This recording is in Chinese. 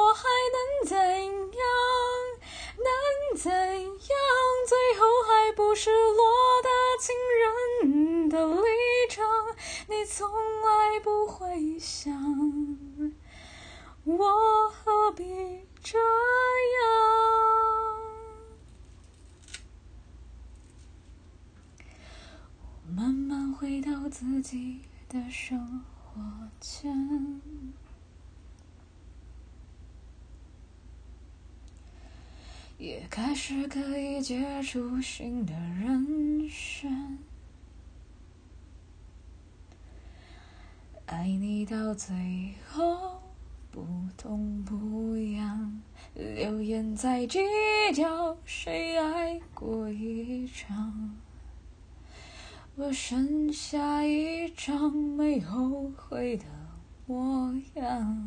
我还能怎样？能怎样？最后还不是落得情人的立场？你从来不会想，我何必这样？我慢慢回到自己的生活圈。也开始可以接触新的人选，爱你到最后不痛不痒，流言在计较谁爱过一场，我剩下一张没后悔的模样。